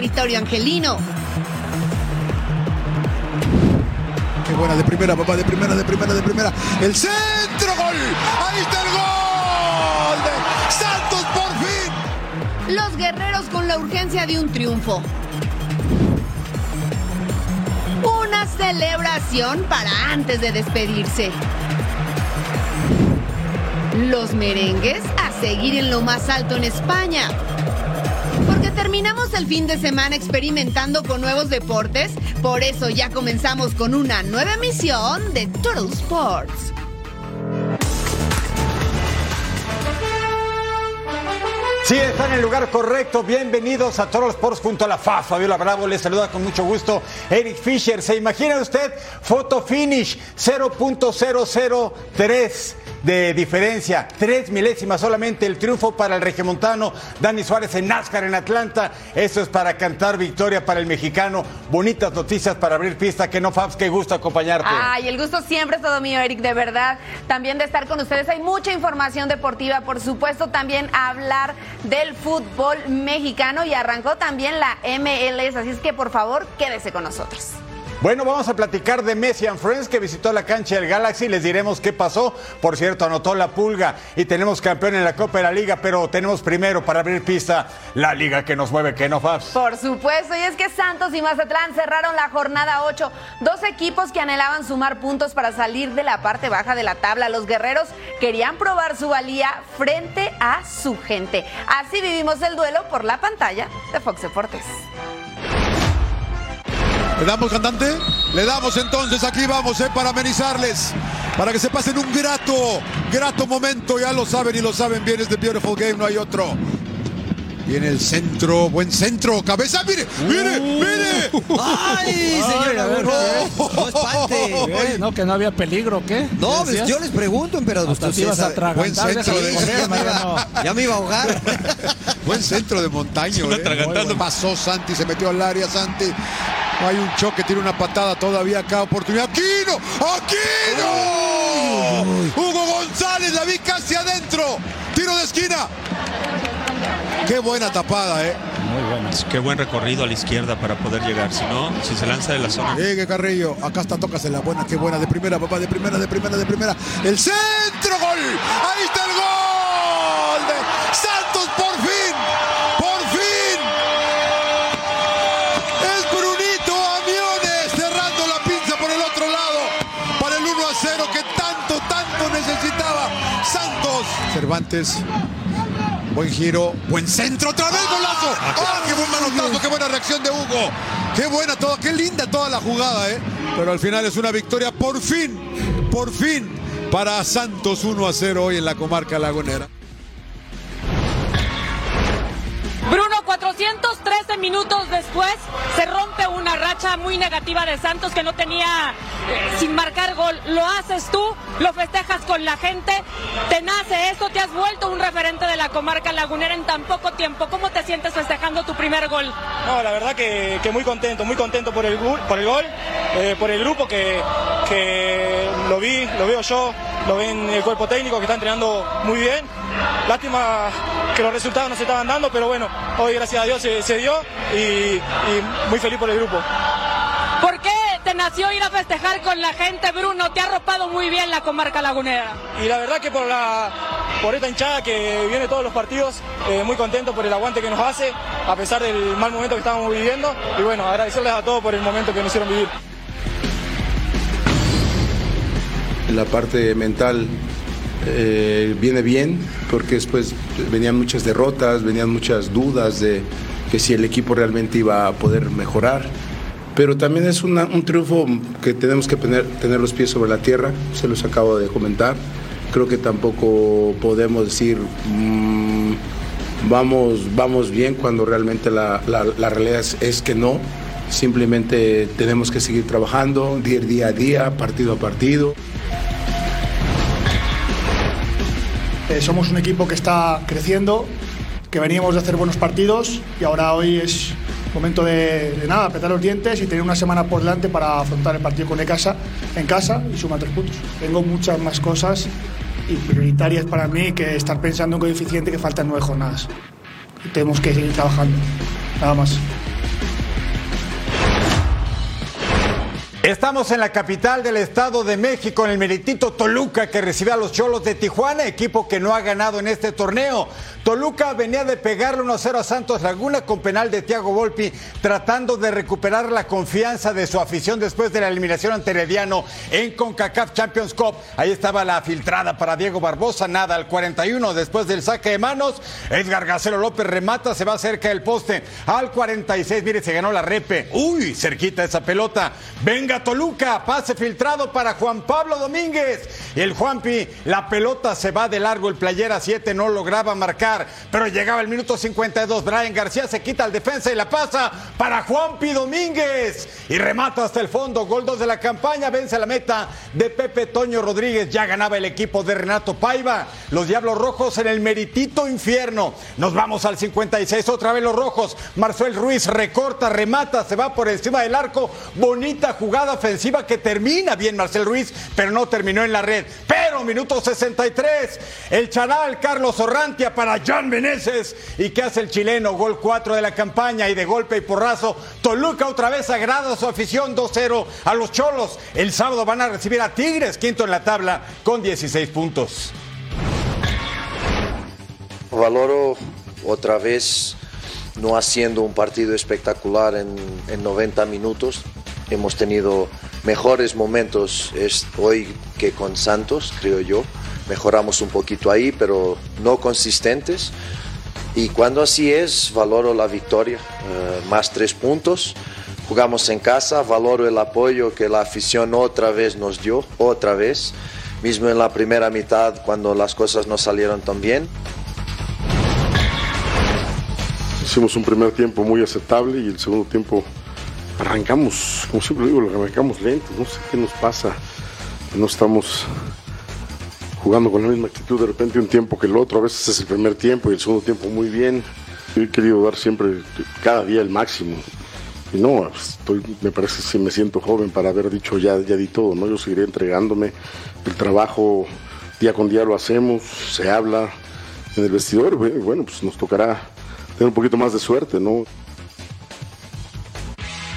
Territorio angelino. Qué buena de primera, papá, de primera, de primera, de primera. El centro, gol. Ahí está el gol de Santos por fin. Los guerreros con la urgencia de un triunfo. Una celebración para antes de despedirse. Los merengues a seguir en lo más alto en España. Terminamos el fin de semana experimentando con nuevos deportes, por eso ya comenzamos con una nueva emisión de Total Sports. Sí, está en el lugar correcto. Bienvenidos a Toros Sports junto a la FA. Fabiola Bravo les saluda con mucho gusto. Eric Fisher, ¿se imagina usted? Foto finish 0.003 de diferencia. Tres milésimas solamente el triunfo para el regiomontano Dani Suárez en NASCAR en Atlanta. Eso es para cantar victoria para el mexicano. Bonitas noticias para abrir pista. Que no, Fabs, qué gusto acompañarte. Ay, el gusto siempre es todo mío, Eric, de verdad. También de estar con ustedes. Hay mucha información deportiva, por supuesto, también hablar del fútbol mexicano y arrancó también la MLS, así es que por favor, quédese con nosotros. Bueno, vamos a platicar de Messi and Friends que visitó la cancha del Galaxy. Les diremos qué pasó. Por cierto, anotó la pulga y tenemos campeón en la Copa de la Liga, pero tenemos primero para abrir pista la liga que nos mueve, que no Fabs. Por supuesto, y es que Santos y Mazatlán cerraron la jornada 8. Dos equipos que anhelaban sumar puntos para salir de la parte baja de la tabla. Los guerreros querían probar su valía frente a su gente. Así vivimos el duelo por la pantalla de Fox Deportes. ¿Le damos cantante? Le damos entonces, aquí vamos, eh, para amenizarles, para que se pasen un grato, grato momento, ya lo saben y lo saben bien, es The Beautiful Game, no hay otro. Viene el centro, buen centro, cabeza, mire, mire, mire. ¡Ay, señor Laguna! No, no espante. No, que no había peligro, ¿qué? No, ¿Qué pues yo les pregunto, emperador. Hasta usted te ibas a Buen centro de correr, ya, me Mariano. iba, ya me iba a ahogar. Buen centro de montaño. eh. Pasó Santi, se metió al área Santi. Hay un choque, tiene una patada todavía acá, oportunidad. ¡Aquino! ¡Aquino! Hugo González, la vi casi adentro. Tiro de esquina. Qué buena tapada, ¿eh? Muy buena. Qué buen recorrido a la izquierda para poder llegar. Si no, si se lanza de la zona. Llegue Carrillo, acá está, tocas en la buena, qué buena, de primera, papá, de primera, de primera, de primera. El centro, gol. Ahí está el gol de Santos, por fin, por fin. Es Brunito Aviones cerrando la pinza por el otro lado para el 1 a 0 que tanto, tanto necesitaba Santos. Cervantes. Buen giro, buen centro, otra vez golazo. ¡Ah, qué buen manotazo, qué buena reacción de Hugo! Qué buena toda, qué linda toda la jugada, ¿eh? Pero al final es una victoria por fin, por fin, para Santos 1 a 0 hoy en la comarca lagunera. Bruno, 413 minutos después se rompe una racha muy negativa de Santos que no tenía eh, sin marcar gol. Lo haces tú, lo festejas con la gente, te nace esto, te has vuelto un referente de la comarca lagunera en tan poco tiempo. ¿Cómo te sientes festejando tu primer gol? No, la verdad que, muy contento, muy contento por el, gol- por el gol, eh, por el grupo que, que lo vi, lo veo yo, lo ven el cuerpo técnico que está entrenando muy bien. Lástima que los resultados no se estaban dando, pero bueno, hoy gracias a Dios se, se dio y, y muy feliz por el grupo. ¿Por te nació ir a festejar con la gente, Bruno. Te ha arropado muy bien la comarca lagunera. Y la verdad que por, la, por esta hinchada que viene todos los partidos, eh, muy contento por el aguante que nos hace, a pesar del mal momento que estábamos viviendo. Y bueno, agradecerles a todos por el momento que nos hicieron vivir. La parte mental eh, viene bien porque después venían muchas derrotas, venían muchas dudas de que si el equipo realmente iba a poder mejorar. Pero también es una- un triunfo que tenemos que tener, tener los pies sobre la tierra, se los acabo de comentar. Creo que tampoco podemos decir mm, vamos, vamos bien cuando realmente la, la- la realidad es, es que no. Simplemente tenemos que seguir trabajando día a día, partido a partido. Somos un equipo que está creciendo, que veníamos de hacer buenos partidos y ahora hoy es momento de, nada, apretar los dientes y tener una semana por delante para afrontar el partido con el casa en casa y sumar tres puntos. Tengo muchas más cosas y prioritarias para mí que estar pensando en coeficiente que faltan nueve jornadas. Tenemos que seguir trabajando. Nada más. Estamos en la capital del Estado de México, en el meritito Toluca, que recibe a los Cholos de Tijuana, equipo que no ha ganado en este torneo. Toluca venía de pegarle 1-0 a Santos Laguna con penal de Thiago Volpi, tratando de recuperar la confianza de su afición después de la eliminación ante Herediano en CONCACAF Champions Cup. Ahí estaba la filtrada para Diego Barbosa, nada al 41 después del saque de manos. Edgar Gacelo López remata, se va cerca del poste. Al 46, mire, se ganó la repe. Uy, cerquita esa pelota. Venga Toluca, pase filtrado para Juan Pablo Domínguez. Y el Juanpi, la pelota se va de largo, el playera 7 no lograba marcar, pero llegaba el minuto 52. Brian García se quita al defensa y la pasa para Juanpi Domínguez. Y remata hasta el fondo, gol 2 de la campaña, vence la meta de Pepe Toño Rodríguez. Ya ganaba el equipo de Renato Paiva. Los Diablos Rojos en el meritito infierno. Nos vamos al 56, otra vez los rojos. Marcel Ruiz recorta, remata, se va por encima del arco. Bonita jugada ofensiva que termina bien Marcel Ruiz, pero no terminó en la red. Pero minuto 63, el chanal Carlos Orrantia para John Meneses. ¿Y qué hace el chileno? Gol 4 de la campaña y de golpe y porrazo. Toluca otra vez agrada su afición 2-0 a los Cholos. El sábado van a recibir a Tigres, quinto en la tabla con 16 puntos. Valoro otra vez no haciendo un partido espectacular en 90 minutos. Hemos tenido mejores momentos hoy que con Santos, creo yo. Mejoramos un poquito ahí, pero no consistentes. Y cuando así es, valoro la victoria, eh, más tres puntos. Jugamos en casa, valoro el apoyo que la afición otra vez nos dio, otra vez, mismo en la primera mitad cuando las cosas no salieron tan bien. Hicimos un primer tiempo muy aceptable y el segundo tiempo arrancamos, como siempre digo, arrancamos lento. No sé qué nos pasa. No estamos jugando con la misma actitud de repente un tiempo que el otro. A veces es el primer tiempo y el segundo tiempo muy bien. Yo he querido dar siempre, cada día el máximo. Y no, me parece que me siento joven para haber dicho ya, ya di todo, ¿no? Yo seguiré entregándome. El trabajo día con día lo hacemos, se habla en el vestidor. Bueno, pues nos tocará tener un poquito más de suerte, ¿no?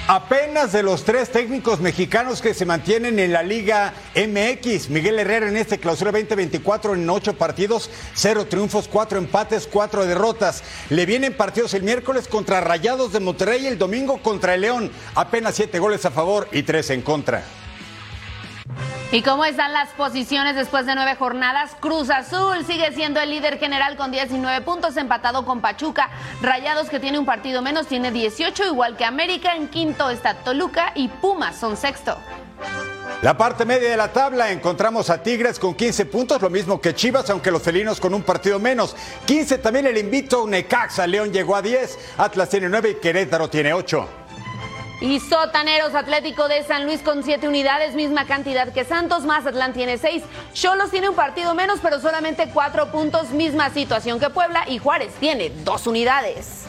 Apenas de los tres técnicos mexicanos que se mantienen en la Liga MX, Miguel Herrera en este clausura 2024 en ocho partidos, cero triunfos, cuatro empates, cuatro derrotas. Le vienen partidos el miércoles contra Rayados de Monterrey y el domingo contra el León. Apenas siete goles a favor y tres en contra. ¿Y cómo están las posiciones después de nueve jornadas? Cruz Azul sigue siendo el líder general con 19 puntos, empatado con Pachuca. Rayados, que tiene un partido menos, tiene 18, igual que América. En quinto está Toluca y Pumas son sexto. La parte media de la tabla encontramos a Tigres con 15 puntos, lo mismo que Chivas, aunque los felinos con un partido menos. 15 también el invito Necaxa, León llegó a 10, Atlas tiene 9 y Querétaro tiene 8. Y Sotaneros Atlético de San Luis con siete unidades, misma cantidad que Santos, Mazatlán tiene seis. Cholos tiene un partido menos, pero solamente cuatro puntos, misma situación que Puebla. Y Juárez tiene dos unidades.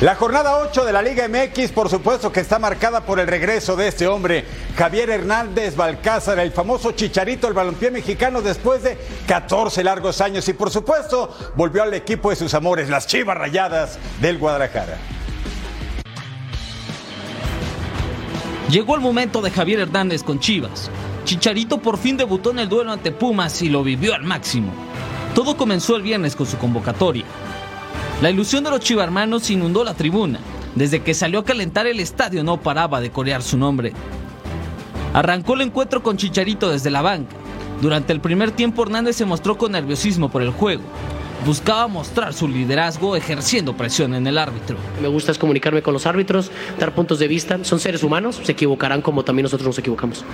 La jornada 8 de la Liga MX, por supuesto que está marcada por el regreso de este hombre, Javier Hernández Balcázar, el famoso chicharito del balompié mexicano después de 14 largos años y por supuesto volvió al equipo de sus amores, las Chivas Rayadas del Guadalajara. Llegó el momento de Javier Hernández con Chivas. Chicharito por fin debutó en el duelo ante Pumas y lo vivió al máximo. Todo comenzó el viernes con su convocatoria. La ilusión de los chivarmanos inundó la tribuna. Desde que salió a calentar el estadio no paraba de corear su nombre. Arrancó el encuentro con Chicharito desde la banca. Durante el primer tiempo Hernández se mostró con nerviosismo por el juego. Buscaba mostrar su liderazgo ejerciendo presión en el árbitro. Me gusta es comunicarme con los árbitros, dar puntos de vista. Son seres humanos, se equivocarán como también nosotros nos equivocamos.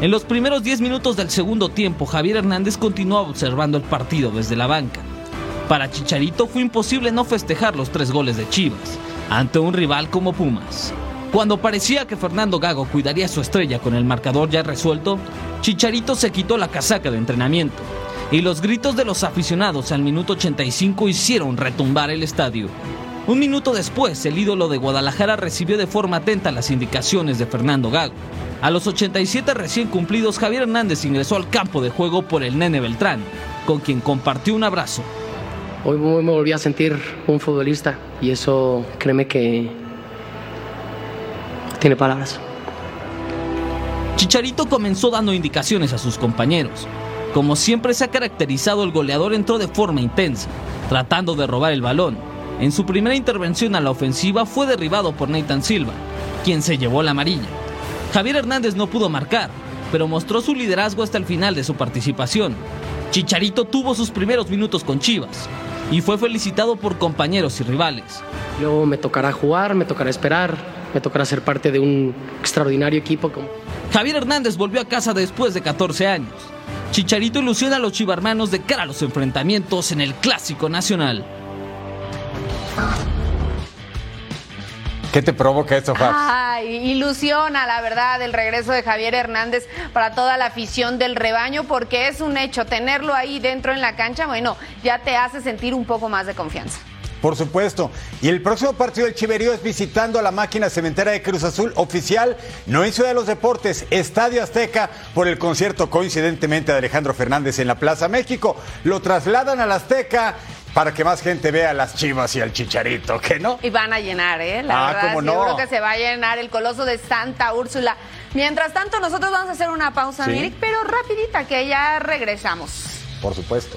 En los primeros 10 minutos del segundo tiempo, Javier Hernández continuaba observando el partido desde la banca. Para Chicharito fue imposible no festejar los tres goles de Chivas, ante un rival como Pumas. Cuando parecía que Fernando Gago cuidaría su estrella con el marcador ya resuelto, Chicharito se quitó la casaca de entrenamiento y los gritos de los aficionados al minuto 85 hicieron retumbar el estadio. Un minuto después, el ídolo de Guadalajara recibió de forma atenta las indicaciones de Fernando Gago. A los 87 recién cumplidos, Javier Hernández ingresó al campo de juego por el Nene Beltrán, con quien compartió un abrazo. Hoy me volví a sentir un futbolista y eso créeme que tiene palabras. Chicharito comenzó dando indicaciones a sus compañeros. Como siempre se ha caracterizado, el goleador entró de forma intensa, tratando de robar el balón. En su primera intervención a la ofensiva fue derribado por Nathan Silva, quien se llevó la amarilla. Javier Hernández no pudo marcar, pero mostró su liderazgo hasta el final de su participación. Chicharito tuvo sus primeros minutos con Chivas y fue felicitado por compañeros y rivales. Luego me tocará jugar, me tocará esperar, me tocará ser parte de un extraordinario equipo. Javier Hernández volvió a casa después de 14 años. Chicharito ilusiona a los chivarmanos de cara a los enfrentamientos en el Clásico Nacional. ¿Qué te provoca esto, Fabs? Ay, ilusiona, la verdad, el regreso de Javier Hernández para toda la afición del rebaño, porque es un hecho tenerlo ahí dentro en la cancha, bueno, ya te hace sentir un poco más de confianza. Por supuesto. Y el próximo partido del Chiverío es visitando a la máquina cementera de Cruz Azul oficial, no en Ciudad de los Deportes, Estadio Azteca, por el concierto coincidentemente de Alejandro Fernández en la Plaza México. Lo trasladan a la Azteca para que más gente vea a las chivas y al chicharito, ¿qué no? Y van a llenar, ¿eh? La Ah, verdad, ¿cómo no? seguro que se va a llenar el coloso de Santa Úrsula. Mientras tanto, nosotros vamos a hacer una pausa, Sí. Mirik, pero rapidita, que ya regresamos. Por supuesto.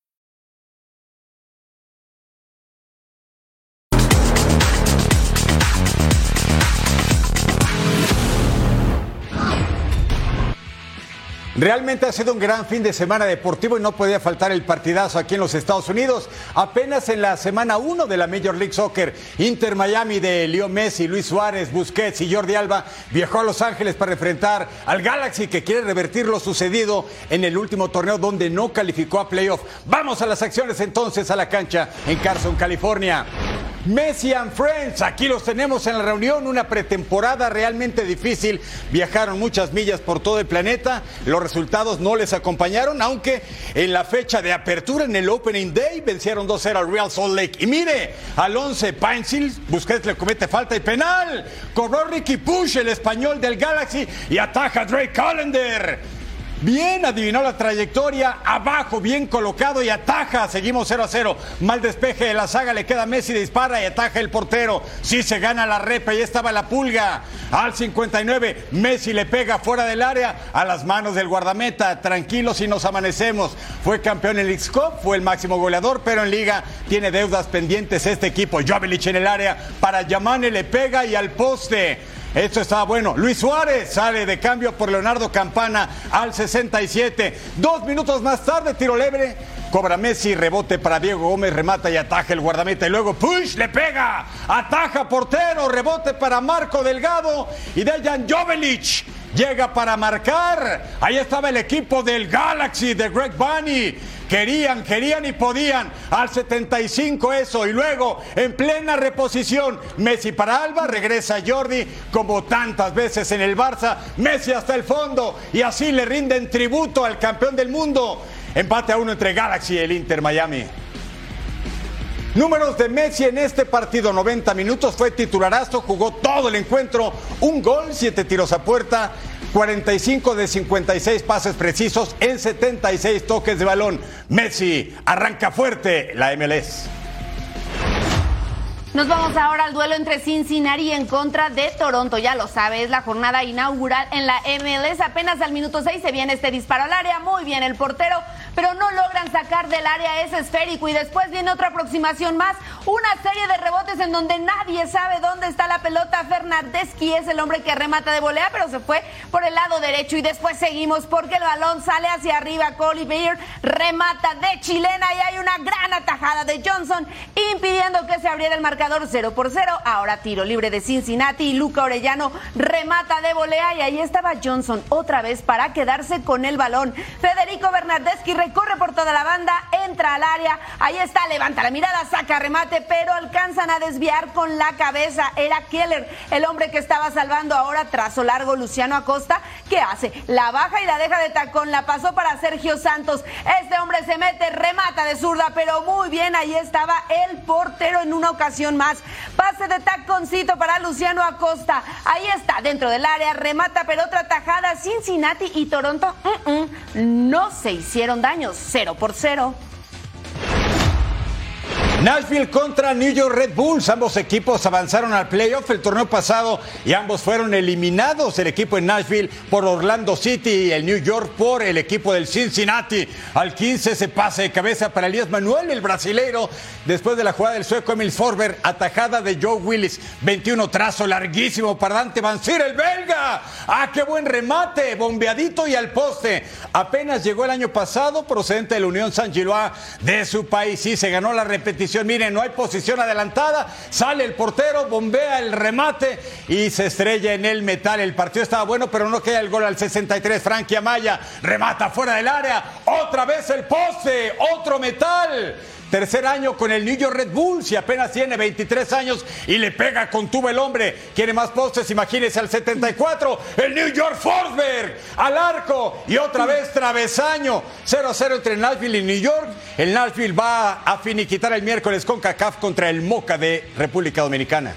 Realmente ha sido un gran fin de semana deportivo y no podía faltar el partidazo aquí en los Estados Unidos. Apenas en la semana 1 de la Major League Soccer, Inter Miami de Leo Messi, Luis Suárez, Busquets y Jordi Alba viajó a Los Ángeles para enfrentar al Galaxy que quiere revertir lo sucedido en el último torneo donde no calificó a playoff. Vamos a las acciones entonces a la cancha en Carson, California. Messi and Friends, aquí los tenemos en la reunión, una pretemporada realmente difícil. Viajaron muchas millas por todo el planeta, los resultados no les acompañaron, aunque en la fecha de apertura, en el Opening Day, vencieron 2-0 al Real Salt Lake. Y mire, al 11 Painsil, Busquets le comete falta y penal. Cobró Ricky Push, el español del Galaxy, y ataja Drake Callender. Bien, adivinó la trayectoria, abajo, bien colocado y ataja. Seguimos 0 a 0. Mal despeje de la saga, le queda Messi, dispara y ataja el portero. Sí se gana la repa, y estaba la pulga. Al 59, Messi le pega fuera del área a las manos del guardameta. Tranquilos y nos amanecemos. Fue campeón en League Cup, fue el máximo goleador, pero en Liga tiene deudas pendientes este equipo. Jovelich en el área para Yamane, le pega y al poste. Esto estaba bueno. Luis Suárez sale de cambio por Leonardo Campana al 67. Dos minutos más tarde, tiro libre. Cobra Messi, rebote para Diego Gómez, remata y ataja el guardameta. Y luego push, le pega. Ataja portero, rebote para Marco Delgado y Dejan Jovelich. llega para marcar. Ahí estaba el equipo del Galaxy de Greg Bunny. Querían, querían y podían. Al 75 eso. Y luego, en plena reposición, Messi para Alba, regresa Jordi como tantas veces en el Barça. Messi hasta el fondo. Y así le rinden tributo al campeón del mundo. Empate a uno entre Galaxy y el Inter Miami. Números de Messi en este partido, 90 minutos, fue titularazo, jugó todo el encuentro, un gol, siete tiros a puerta, 45 de 56 pases precisos en 76 toques de balón. Messi arranca fuerte la MLS. Nos vamos ahora al duelo entre Cincinnati en contra de Toronto. Ya lo sabe, es la jornada inaugural en la MLS. Apenas al minuto 6 se viene este disparo al área. Muy bien el portero pero no logran sacar del área ese esférico y después viene otra aproximación más, una serie de rebotes en donde nadie sabe dónde está la pelota. Fernandeschi es el hombre que remata de volea, pero se fue por el lado derecho y después seguimos porque el balón sale hacia arriba. Colby Beer remata de chilena y hay una gran atajada de Johnson impidiendo que se abriera el marcador 0 por 0. Ahora tiro libre de Cincinnati y Luca Orellano remata de volea y ahí estaba Johnson otra vez para quedarse con el balón. Federico Bernardeschi recorre por toda la banda, entra al área, ahí está, levanta la mirada, saca remate, pero alcanzan a desviar con la cabeza. Era Keller, el hombre que estaba salvando ahora trazo largo Luciano Acosta. ¿Qué hace? La baja y la deja de tacón, la pasó para Sergio Santos. Este hombre se mete, remata de zurda, pero muy bien, ahí estaba el portero en una ocasión más. Pase de taconcito para Luciano Acosta. Ahí está, dentro del área, remata, pero otra tajada. Cincinnati y Toronto no se hicieron daño años, cero por cero. Nashville contra New York Red Bulls. Ambos equipos avanzaron al playoff el torneo pasado y ambos fueron eliminados. El equipo en Nashville por Orlando City y el New York por el equipo del Cincinnati. Al 15 se pasa de cabeza para Elías Manuel, el brasileiro, después de la jugada del sueco Emil Forber, atajada de Joe Willis. 21 trazo larguísimo para Dante Mancir, el belga. ¡Ah, qué buen remate! Bombeadito y al poste. Apenas llegó el año pasado procedente de la Unión San Gilois de su país y se ganó la repetición Miren, no hay posición adelantada. Sale el portero, bombea el remate y se estrella en el metal. El partido estaba bueno, pero no queda el gol al 63. Frankie Amaya remata fuera del área. Otra vez el poste, otro metal. Tercer año con el New York Red Bulls y apenas tiene 23 años y le pega con tubo el hombre. Quiere más postes, imagínese al 74. El New York Forsberg al arco y otra vez travesaño. 0 a 0 entre Nashville y New York. El Nashville va a finiquitar el miércoles con CACAF contra el Moca de República Dominicana.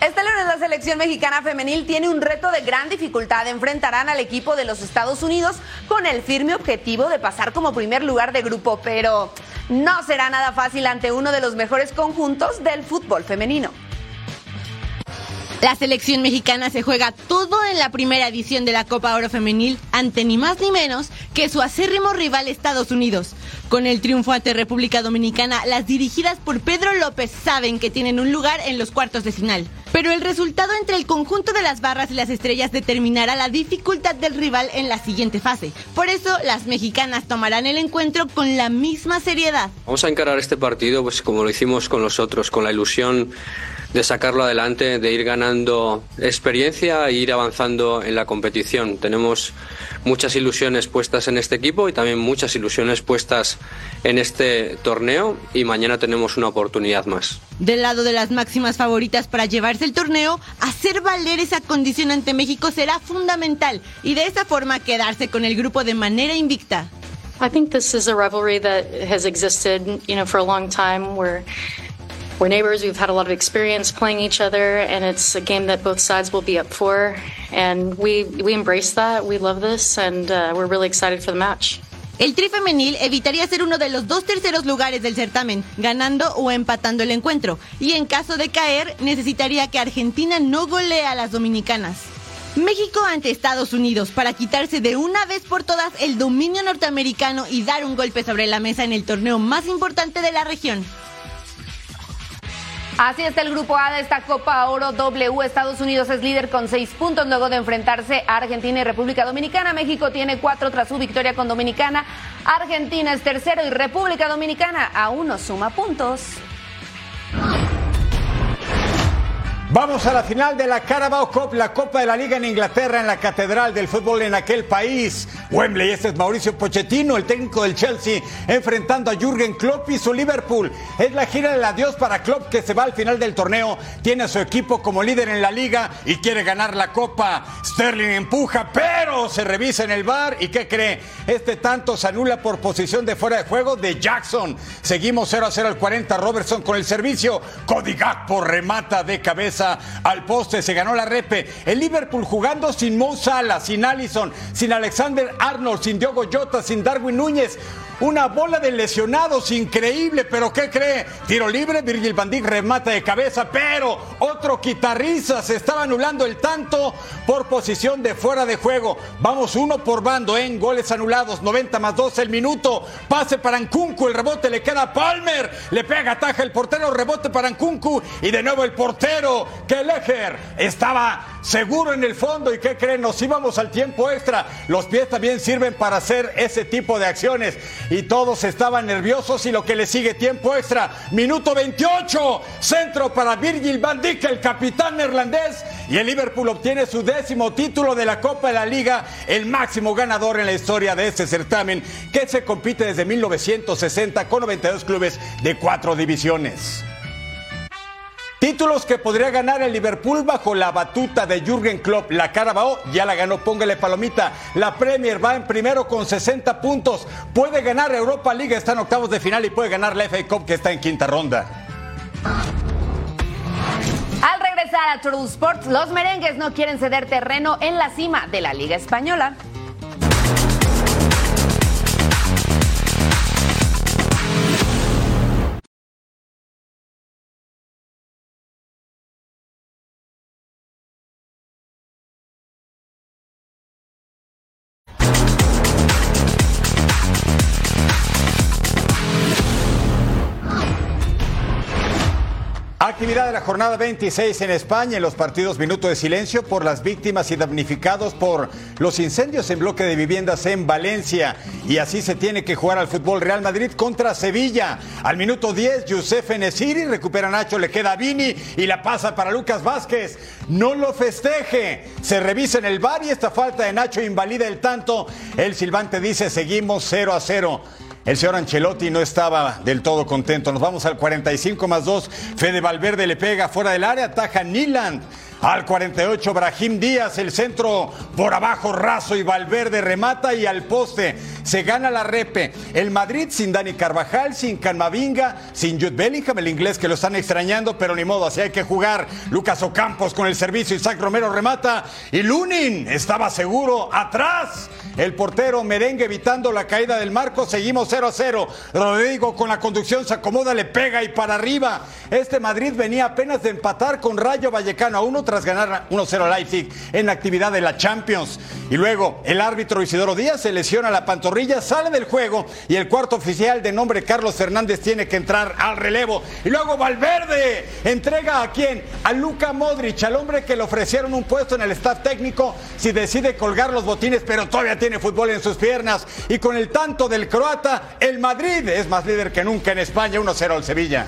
Este lunes la selección mexicana femenil tiene un reto de gran dificultad. Enfrentarán al equipo de los Estados Unidos con el firme objetivo de pasar como primer lugar de grupo, pero no será nada fácil ante uno de los mejores conjuntos del fútbol femenino. La selección mexicana se juega todo en la primera edición de la Copa Oro Femenil ante ni más ni menos que su acérrimo rival Estados Unidos. Con el triunfo ante República Dominicana, las dirigidas por Pedro López saben que tienen un lugar en los cuartos de final. Pero el resultado entre el conjunto de las barras y las estrellas determinará la dificultad del rival en la siguiente fase. Por eso, las mexicanas tomarán el encuentro con la misma seriedad. Vamos a encarar este partido pues como lo hicimos con los otros, con la ilusión de sacarlo adelante, de ir ganando experiencia e ir avanzando en la competición. Tenemos muchas ilusiones puestas en este equipo y también muchas ilusiones puestas en este torneo y mañana tenemos una oportunidad más. Del lado de las máximas favoritas para llevarse el torneo, hacer valer esa condición ante México será fundamental y de esa forma quedarse con el grupo de manera invicta. I think this is a rivalry that has existed, you know, for a long time where we're neighbors. We've had a lot of experience playing each other, and it's a game that both sides will be up for. And we we embrace that. We love this, and uh, we're really excited for the match. El tri femenil evitaría ser uno de los dos terceros lugares del certamen, ganando o empatando el encuentro, y en caso de caer, necesitaría que Argentina no golea a las dominicanas. México ante Estados Unidos para quitarse de una vez por todas el dominio norteamericano y dar un golpe sobre la mesa en el torneo más importante de la región. Así está el grupo A de esta Copa Oro W. Estados Unidos es líder con seis puntos luego de enfrentarse a Argentina y República Dominicana. México tiene cuatro tras su victoria con Dominicana. Argentina es tercero y República Dominicana aún no suma puntos. Vamos a la final de la Carabao Cup, la Copa de la Liga en Inglaterra, en la Catedral del Fútbol en aquel país. Wembley, este es Mauricio Pochettino, el técnico del Chelsea, enfrentando a Jürgen Klopp y su Liverpool. Es la gira del adiós para Klopp que se va al final del torneo. Tiene a su equipo como líder en la liga y quiere ganar la Copa. Sterling empuja, pero se revisa en el bar. ¿Y qué cree? Este tanto se anula por posición de fuera de juego de Jackson. Seguimos 0 a 0 al 40. Robertson con el servicio. Cody Gakpo remata de cabeza al poste, se ganó la repe. El Liverpool jugando sin Mo Salah, sin Allison, sin Alexander Arnold, sin Diogo Jota, sin Darwin Núñez. Una bola de lesionados increíble, pero ¿qué cree? Tiro libre, Virgil van Dijk remata de cabeza, pero otro quitarriza se estaba anulando el tanto por posición de fuera de juego. Vamos uno por bando en goles anulados, 90 más 12 el minuto. Pase para Nkunku, el rebote le queda a Palmer, le pega ataja el portero, rebote para Nkunku y de nuevo el portero, que Leger estaba seguro en el fondo y ¿qué creen? Nos íbamos al tiempo extra. Los pies también sirven para hacer ese tipo de acciones y todos estaban nerviosos y lo que le sigue tiempo extra. Minuto 28, centro para Virgil van Dijk, el capitán neerlandés y el Liverpool obtiene su décimo título de la Copa de la Liga, el máximo ganador en la historia de este certamen que se compite desde 1960 con 92 clubes de cuatro divisiones. Títulos que podría ganar el Liverpool bajo la batuta de Jürgen Klopp. La Carabao ya la ganó, póngale palomita. La Premier va en primero con 60 puntos. Puede ganar Europa League, está en octavos de final y puede ganar la FA Cup que está en quinta ronda. Al regresar a True Sports, los merengues no quieren ceder terreno en la cima de la Liga Española. Actividad de la jornada 26 en España en los partidos Minuto de Silencio por las víctimas y damnificados por los incendios en bloque de viviendas en Valencia. Y así se tiene que jugar al fútbol Real Madrid contra Sevilla. Al minuto 10, Youssef Enesiri recupera Nacho, le queda a Vini y la pasa para Lucas Vázquez. No lo festeje. Se revisa en el bar y esta falta de Nacho invalida el tanto. El silbante dice seguimos 0 a 0. El señor Ancelotti no estaba del todo contento. Nos vamos al 45 más 2. Fede Valverde le pega fuera del área, ataja Niland. Al 48, Brahim Díaz, el centro por abajo, raso y Valverde remata y al poste. Se gana la repe. El Madrid sin Dani Carvajal, sin Canmavinga, sin Jude Bellingham, el inglés que lo están extrañando, pero ni modo, así hay que jugar. Lucas Ocampos con el servicio, Isaac Romero remata y Lunin estaba seguro atrás. El portero merengue evitando la caída del marco. Seguimos 0 a 0. Rodrigo con la conducción se acomoda, le pega y para arriba. Este Madrid venía apenas de empatar con Rayo Vallecano a uno tras ganar 1-0 a Leipzig en la actividad de la Champions. Y luego el árbitro Isidoro Díaz se lesiona la pantorrilla, sale del juego y el cuarto oficial de nombre Carlos Fernández tiene que entrar al relevo. Y luego Valverde entrega a quién? A Luca Modric, al hombre que le ofrecieron un puesto en el staff técnico si decide colgar los botines, pero todavía tiene fútbol en sus piernas. Y con el tanto del croata, el Madrid es más líder que nunca en España, 1-0 al Sevilla.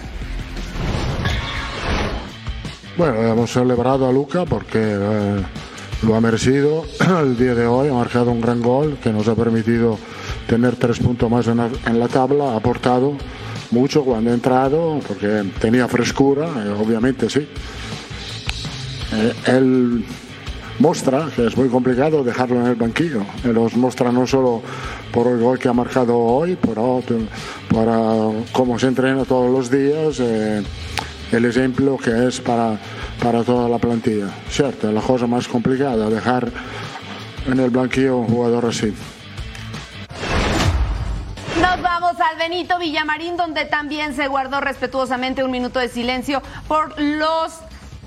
Bueno, hemos celebrado a Luca porque eh, lo ha merecido el día de hoy, ha marcado un gran gol que nos ha permitido tener tres puntos más en la, tabla, ha aportado mucho cuando ha entrado porque tenía frescura, eh, obviamente sí. Eh, muestra que es muy complicado dejarlo en el banquillo. Los muestra no solo por el gol que ha marcado hoy, pero para cómo se entrena todos los días. Eh, el ejemplo que es para, para toda la plantilla. Cierto, la cosa más complicada, dejar en el banquillo un jugador así. Nos vamos al Benito Villamarín, donde también se guardó respetuosamente un minuto de silencio por los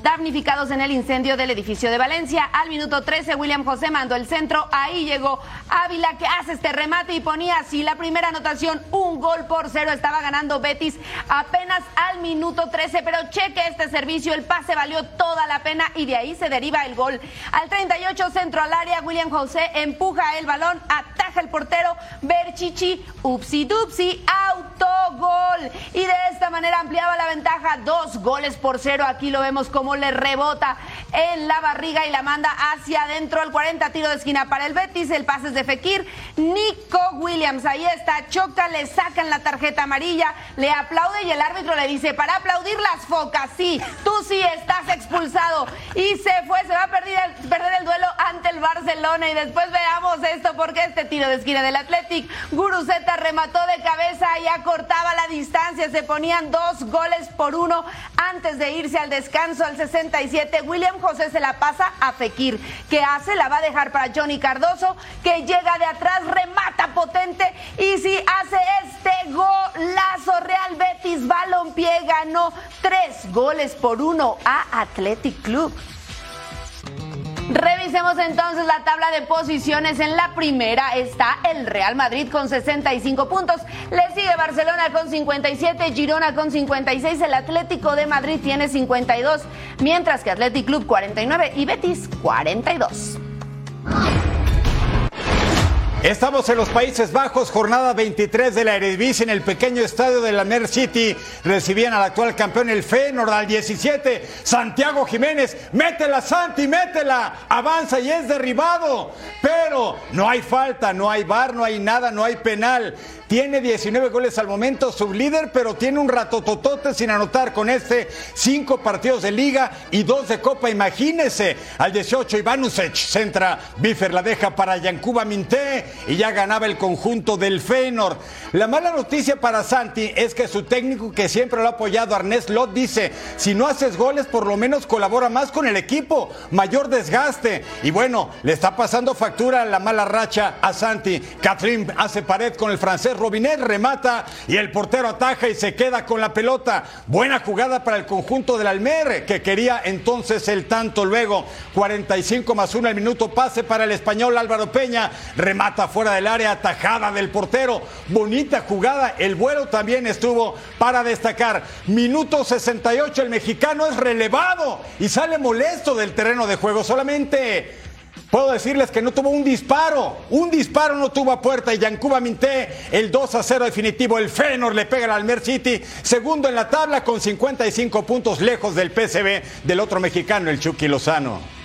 damnificados en el incendio del edificio de Valencia. Al minuto 13, William José mandó el centro. Ahí llegó Ávila que hace este remate y ponía así la primera anotación, un gol por cero. Estaba ganando Betis apenas al minuto 13, pero cheque este servicio. El pase valió toda la pena y de ahí se deriva el gol. Al 38, centro al área, William José empuja el balón, ataja el portero, Berchichi, upsi dupsi, autogol. Y de esta manera ampliaba la ventaja, dos goles por cero. Aquí lo vemos como le rebota en la barriga y la manda hacia adentro al 40 tiro de esquina para el Betis. El pase es de Fekir. Nico Williams, ahí está, choca, le sacan la tarjeta amarilla, le aplaude y el árbitro le dice, para aplaudir las focas, sí, tú sí estás expulsado. Y se fue, se va a perder el, duelo ante el Barcelona. Y después veamos esto, porque este tiro de esquina del Athletic, Guruceta remató de cabeza y acortaba la distancia. Se ponían dos goles por uno antes de irse al descanso 67. William José se la pasa a Fekir. ¿Qué hace? La va a dejar para Johnny Cardoso, que llega de atrás, remata potente y si hace este golazo, Real Betis Balompié ganó tres goles por uno a Athletic Club. Revisemos entonces la tabla de posiciones. En la primera está el Real Madrid con 65 puntos. Le sigue Barcelona con 57, Girona con 56, el Atlético de Madrid tiene 52, mientras que Athletic Club 49 y Betis 42. Estamos en los Países Bajos, jornada 23 de la Eredivisie en el pequeño estadio de la Mer City. Recibían al actual campeón el Feyenoord al 17, Santiago Jiménez. Métela, Santi, métela. Avanza y es derribado. Pero no hay falta, no hay bar, no hay nada, no hay penal. Tiene 19 goles al momento, sublíder, pero tiene un ratototote sin anotar con este. Cinco partidos de liga y dos de copa. Imagínese. Al 18, Ivanusech centra. Biffer la deja para Yankuba Minté y ya ganaba el conjunto del Feyenoord. La mala noticia para Santi es que su técnico, que siempre lo ha apoyado, Arnés Lot, dice: si no haces goles, por lo menos colabora más con el equipo. Mayor desgaste. Y bueno, le está pasando factura la mala racha a Santi. Catherine hace pared con el francés Robinet remata y el portero ataja y se queda con la pelota. Buena jugada para el conjunto del Almer, que quería entonces el tanto luego. 45 más 1 el minuto pase para el español Álvaro Peña. Remata fuera del área, atajada del portero. Bonita jugada. El vuelo también estuvo para destacar. Minuto 68, el mexicano es relevado y sale molesto del terreno de juego. Solamente Puedo decirles que no tuvo un disparo, un disparo no tuvo a puerta y Yankuba Minté, el 2 a 0 definitivo, el Fenor le pega al Almer City, segundo en la tabla con 55 puntos lejos del PCB del otro mexicano, el Chucky Lozano.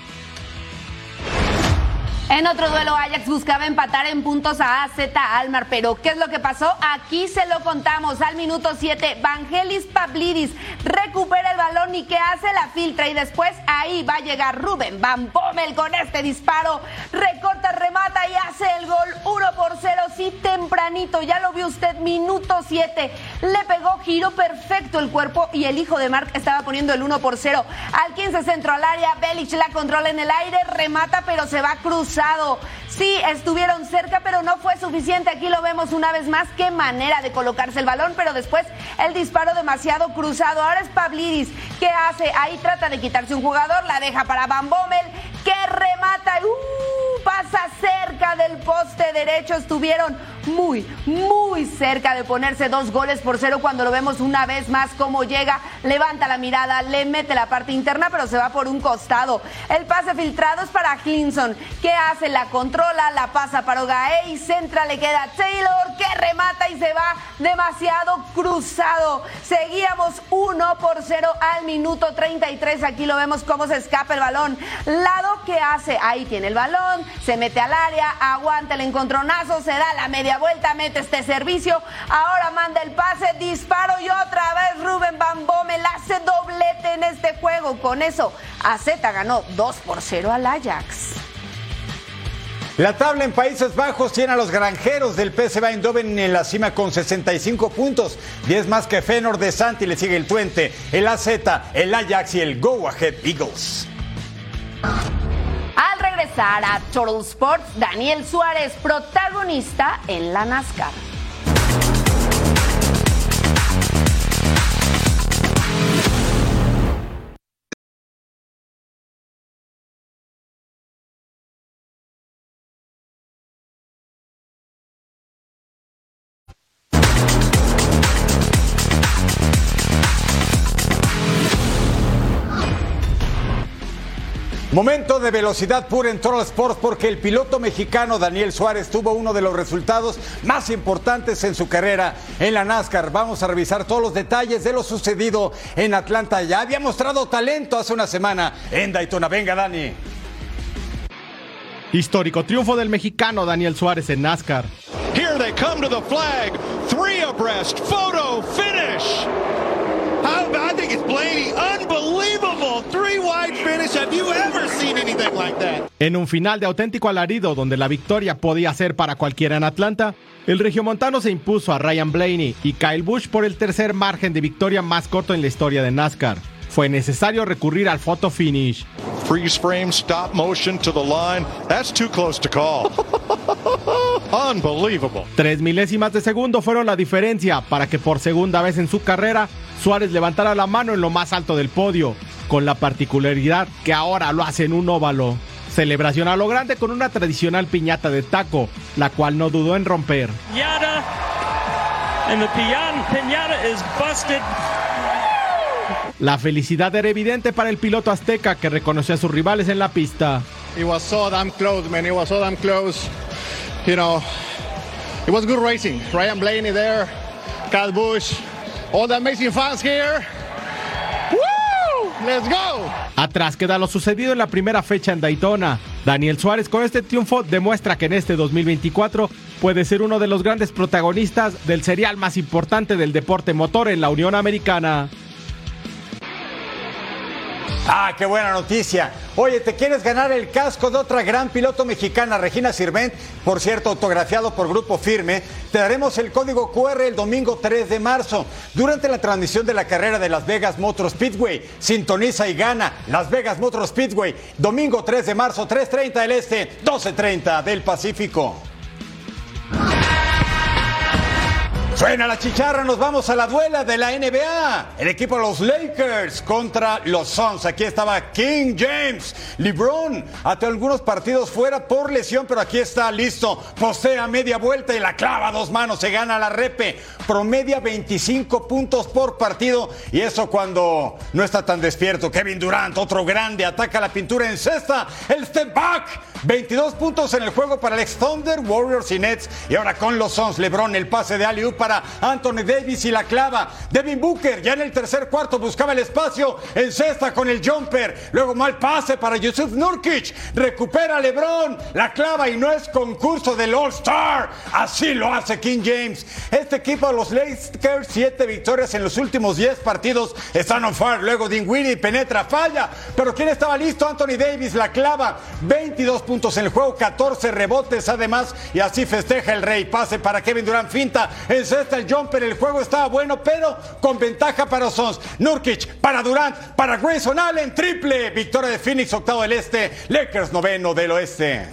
En otro duelo, Ajax buscaba empatar en puntos a AZ Almar, pero ¿qué es lo que pasó? Aquí se lo contamos. Al minuto 7, Vangelis Pavlidis recupera el balón y que hace la filtra y después ahí va a llegar Rubén Van Bommel con este disparo. Recorta, remata y hace el gol 1 por 0. Sí, tempranito, ya lo vio usted, minuto 7. Le pegó, giro perfecto el cuerpo y el hijo de Marc estaba poniendo el 1 por 0. Al 15 centro al área, Belich la controla en el aire, remata pero se va a cruzar Sí, estuvieron cerca, pero no fue suficiente. Aquí lo vemos una vez más. Qué manera de colocarse el balón, pero después el disparo demasiado cruzado. Ahora es Pablidis. ¿Qué hace? Ahí trata de quitarse un jugador, la deja para Van Bommel, que remata. ¡Uh! Pasa cerca del poste derecho. Estuvieron muy, muy cerca de ponerse dos goles por cero cuando lo vemos una vez más cómo llega, levanta la mirada, le mete la parte interna, pero se va por un costado. El pase filtrado es para Clinson. ¿Qué hace? La controla, la pasa para Ogae y centra, le queda Taylor que remata y se va demasiado cruzado. Seguíamos uno por cero al minuto 33. Aquí lo vemos cómo se escapa el balón. Lado que hace, ahí tiene el balón, se mete al área, aguanta el encontronazo, se da la media vuelta, mete este servicio, ahora manda el pase, disparo y otra vez Rubén Van Bommel hace doblete en este juego. Con eso, AZ ganó 2 por 0 al Ajax. La tabla en Países Bajos tiene a los granjeros del PSV Eindhoven en la cima con 65 puntos, 10 más que Fenor de Santi, le sigue el Twente, el AZ, el Ajax y el Go Ahead Eagles. Al regresar a Total Sports, Daniel Suárez, protagonista en la NASCAR. Momento de velocidad pura en Total Sports porque el piloto mexicano Daniel Suárez tuvo uno de los resultados más importantes en su carrera en la NASCAR. Vamos a revisar todos los detalles de lo sucedido en Atlanta. Ya había mostrado talento hace una semana en Daytona. Venga, Dani. Histórico triunfo del mexicano Daniel Suárez en NASCAR. Here they come to the flag. Three abreast. Photo finish. Think it's Blaney. Unbelievable. Three wide finish. Have you ever seen anything like that? En un final de auténtico alarido donde la victoria podía ser para cualquiera en Atlanta, el regiomontano se impuso a Ryan Blaney y Kyle Busch por el tercer margen de victoria más corto en la historia de NASCAR. Fue necesario recurrir al photo finish. Freeze frame, stop motion to the line. That's too close to call. Unbelievable. Tres milésimas de segundo fueron la diferencia para que por segunda vez en su carrera Suárez levantara la mano en lo más alto del podio, con la particularidad que ahora lo hace en un óvalo. Celebración a lo grande con una tradicional piñata de taco, la cual no dudó en romper. Piñata, and the piñata is busted. La felicidad era evidente para el piloto azteca que reconoció a sus rivales en la pista. It was so damn close, man. It was so damn close. You know, it was good racing. Ryan Blaney there, Kyle Busch, all the amazing fans here. Woo! Let's go! Atrás queda lo sucedido en la primera fecha en Daytona. Daniel Suárez con este triunfo demuestra que en este 2024 puede ser uno de los grandes protagonistas del serial más importante del deporte motor en la Unión Americana. Ah, qué buena noticia. Oye, ¿te quieres ganar el casco de otra gran piloto mexicana, Regina Sirvent? Por cierto, autografiado por Grupo Firme. Te daremos el código QR el domingo 3 de marzo. Durante la transmisión de la carrera de Las Vegas Motor Speedway, sintoniza y gana Las Vegas Motor Speedway. Domingo 3 de marzo, 3.30 del Este, 12.30 del Pacífico. Suena la chicharra, nos vamos a la duela de la NBA. El equipo de los Lakers contra los Suns. Aquí estaba King James. LeBron, hasta algunos partidos fuera por lesión, pero aquí está listo. Postea media vuelta y la clava a dos manos. Se gana la repe. Promedia 25 puntos por partido. Y eso cuando no está tan despierto. Kevin Durant, otro grande, ataca la pintura en cesta. El step back. 22 puntos en el juego para el ex Thunder, Warriors y Nets. Y ahora con los Suns, LeBron, el pase de Aliu Anthony Davis y la clava. Devin Booker ya en el tercer cuarto buscaba el espacio en cesta con el jumper. Luego mal pase para Yusuf Nurkic. Recupera LeBron. La clava y no es concurso del All-Star. Así lo hace King James. Este equipo de los Lakers, siete victorias en los últimos 10 partidos. Están on fire. Luego Dinwiddie penetra, falla. Pero ¿quién estaba listo? Anthony Davis la clava. 22 puntos en el juego, 14 rebotes además. Y así festeja el rey. Pase para Kevin Durant, finta en cesta el jumper, el juego estaba bueno, pero con ventaja para Sons. Nurkic, para Durant, para Grayson Allen, triple. Victoria de Phoenix, octavo del este. Lakers, noveno del oeste.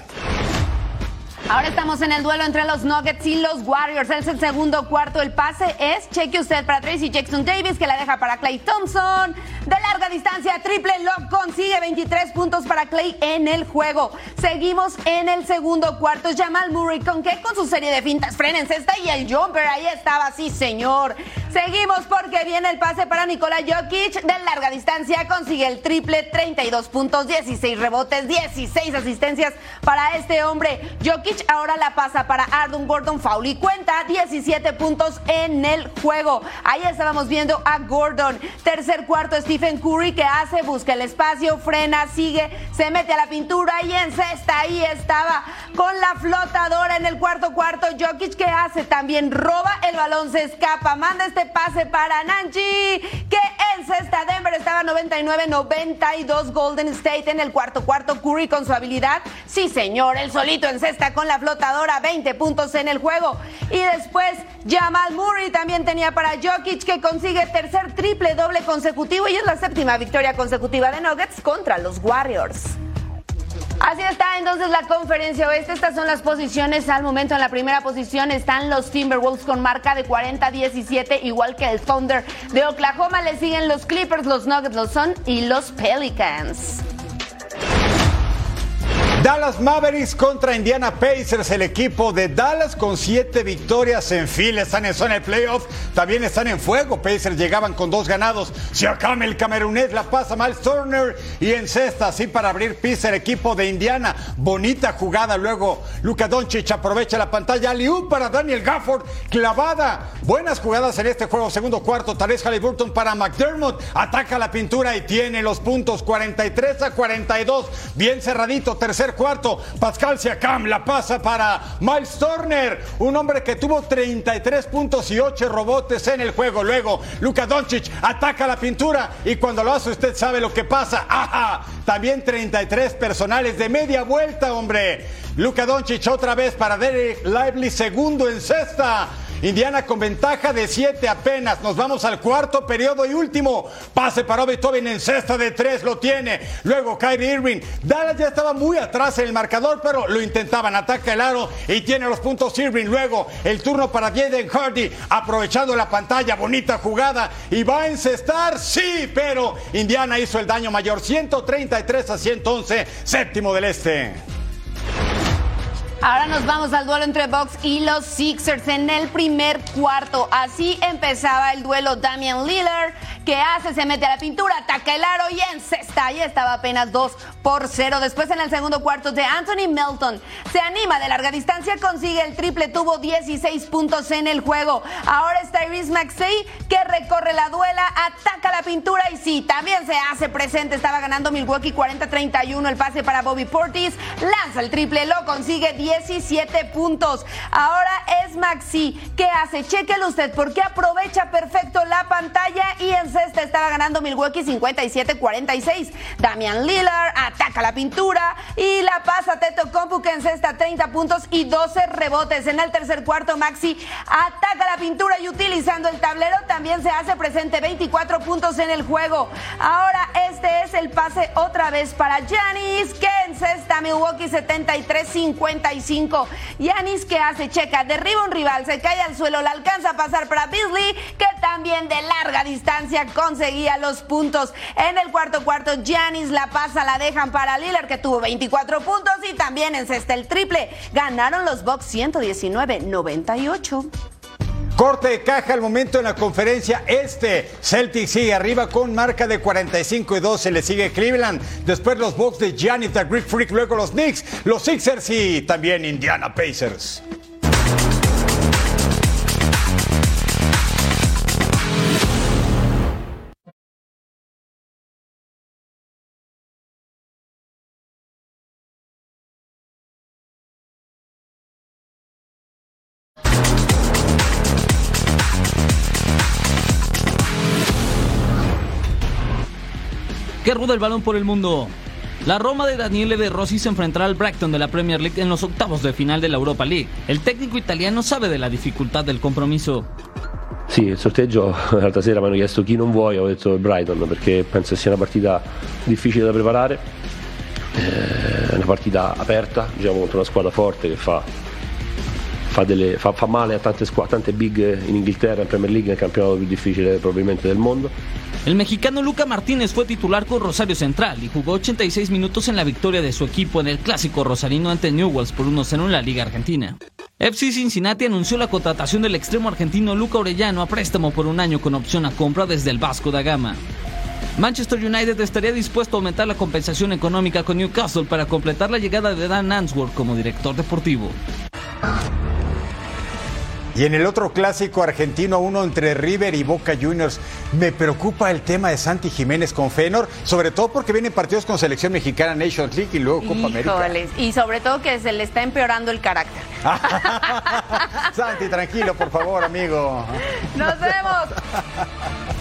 Ahora estamos en el duelo entre los Nuggets y los Warriors. Es el segundo cuarto. El pase es, cheque usted para Tracy Jackson Davis, que la deja para Clay Thompson. De larga distancia, triple lock consigue 23 puntos para Clay en el juego. Seguimos en el segundo cuarto. Jamal Murray con que con su serie de fintas. Frenense está y el jumper. Ahí estaba, sí, señor. Seguimos porque viene el pase para Nikola Jokic. De larga distancia consigue el triple, 32 puntos, 16 rebotes, 16 asistencias para este hombre. Jokic ahora la pasa para Ardon Gordon Foul y cuenta 17 puntos en el juego. Ahí estábamos viendo a Gordon. Tercer cuarto, Stephen Curry que hace, busca el espacio, frena, sigue, se mete a la pintura y en cesta. Ahí estaba con la flotadora en el cuarto cuarto. Jokic que hace también roba el balón, se escapa, manda este pase para Nanchi que en cesta Denver estaba 99-92 Golden State en el cuarto cuarto. Curry con su habilidad. Sí, señor, el solito en cesta con la flotadora, 20 puntos en el juego. Y después Jamal Murray también tenía para Jokic que consigue tercer triple doble consecutivo y es la séptima victoria consecutiva de Nuggets contra los Warriors. Así está entonces la conferencia oeste. Estas son las posiciones al momento. En la primera posición están los Timberwolves con marca de 40-17, igual que el Thunder de Oklahoma. Le siguen los Clippers, los Nuggets, los Sun y los Pelicans. Dallas Mavericks contra Indiana Pacers, el equipo de Dallas con siete victorias en fila, están en zona de playoff, también están en fuego, Pacers llegaban con dos ganados, Siakam el camerunés la pasa Miles Turner y en cesta, así para abrir pista el equipo de Indiana, bonita jugada, luego. Luka Doncic aprovecha la pantalla, Liu para Daniel Gafford, clavada, buenas jugadas en este juego, segundo cuarto, Therese Halliburton para McDermott, ataca la pintura y tiene los puntos. 43 a 42, bien cerradito, tercer cuarto, Pascal Siakam la pasa para Miles Turner, un hombre que tuvo 33 puntos y 8 robotes en el juego. Luego, Luka Doncic ataca la pintura y cuando lo hace usted sabe lo que pasa. ¡Ajá! También 33 personales de media vuelta, hombre. Luka Doncic otra vez para Derek Lively, segundo en cesta. Indiana con ventaja de 7 apenas. Nos vamos al cuarto periodo y último. Pase para Tobin en cesta de 3, lo tiene. Luego Kyrie Irving. Dallas ya estaba muy atrás en el marcador, pero lo intentaban. Ataca el aro y tiene los puntos Irving. Luego el turno para Jaden Hardy. Aprovechando la pantalla, bonita jugada. Y va a encestar, sí, pero Indiana hizo el daño mayor. 133 a 111, séptimo del este. Ahora nos vamos al duelo entre Bucks y los Sixers en el primer cuarto. Así empezaba el duelo Damian Lillard. Que hace? Se mete a la pintura, ataca el aro y en cesta. Y estaba apenas 2 por 0. Después en el segundo cuarto de Anthony Melton. Se anima de larga distancia, consigue el triple. Tuvo 16 puntos en el juego. Ahora es Tyrese Maxey que recorre la duela, ataca la pintura y sí, también se hace presente. Estaba ganando Milwaukee 40-31 el pase para Bobby Portis. Lanza el triple, lo consigue 17 puntos. Ahora es Maxi. ¿Qué hace? Chequelo usted porque aprovecha perfecto la pantalla y en cesta estaba ganando Milwaukee 57-46. Damian Lillard ataca la pintura y la pasa Teto Compu que en cesta 30 puntos y 12 rebotes. En el tercer cuarto Maxi ataca pintura y utilizando el tablero también se hace presente 24 puntos en el juego. Ahora este es el pase otra vez para Janis que en cesta Milwaukee 73-55. Yanis que hace checa, derriba un rival, se cae al suelo, la alcanza a pasar para Beasley, que también de larga distancia conseguía los puntos. En el cuarto cuarto, Yanis la pasa, la dejan para Lillard, que tuvo 24 puntos y también encesta el triple. Ganaron los Bucks 119-98. Corte de caja al momento en la conferencia este. Celtic sigue arriba con marca de 45 y 12. Le sigue Cleveland. Después los Bucks de Giannis, the Greek Freak. Luego los Knicks, los Sixers y también Indiana Pacers. Que ruda el balón por el mundo. La Roma de Daniele De Rossi se enfrentará al Brighton de la Premier League en los octavos de final de la Europa League. El técnico italiano sabe de la dificultad del compromiso. Sì, il sorteggio l'altra sera mi hanno chiesto chi non vuoi, ho detto il Brighton perché penso sia una partita difficile da preparare, Eh, è una partita aperta, diciamo contro una squadra forte che fa, fa, delle- fa- fa male a tante, squadre, tante big in Inghilterra, in Premier League, nel campionato più difficile probabilmente del mondo. El mexicano Luca Martínez fue titular con Rosario Central y jugó 86 minutos en la victoria de su equipo en el clásico rosarino ante Newells por 1-0 en la Liga Argentina. FC Cincinnati anunció la contratación del extremo argentino Luca Orellano a préstamo por un año con opción a compra desde el Vasco da Gama. Manchester United estaría dispuesto a aumentar la compensación económica con Newcastle para completar la llegada de Dan Answorth como director deportivo. Y en el otro clásico argentino, uno entre River y Boca Juniors, me preocupa el tema de Santi Jiménez con Fenor, sobre todo porque vienen partidos con selección mexicana, Nations League y luego Copa América. Y sobre todo que se le está empeorando el carácter. Santi, tranquilo, por favor, amigo. Nos vemos.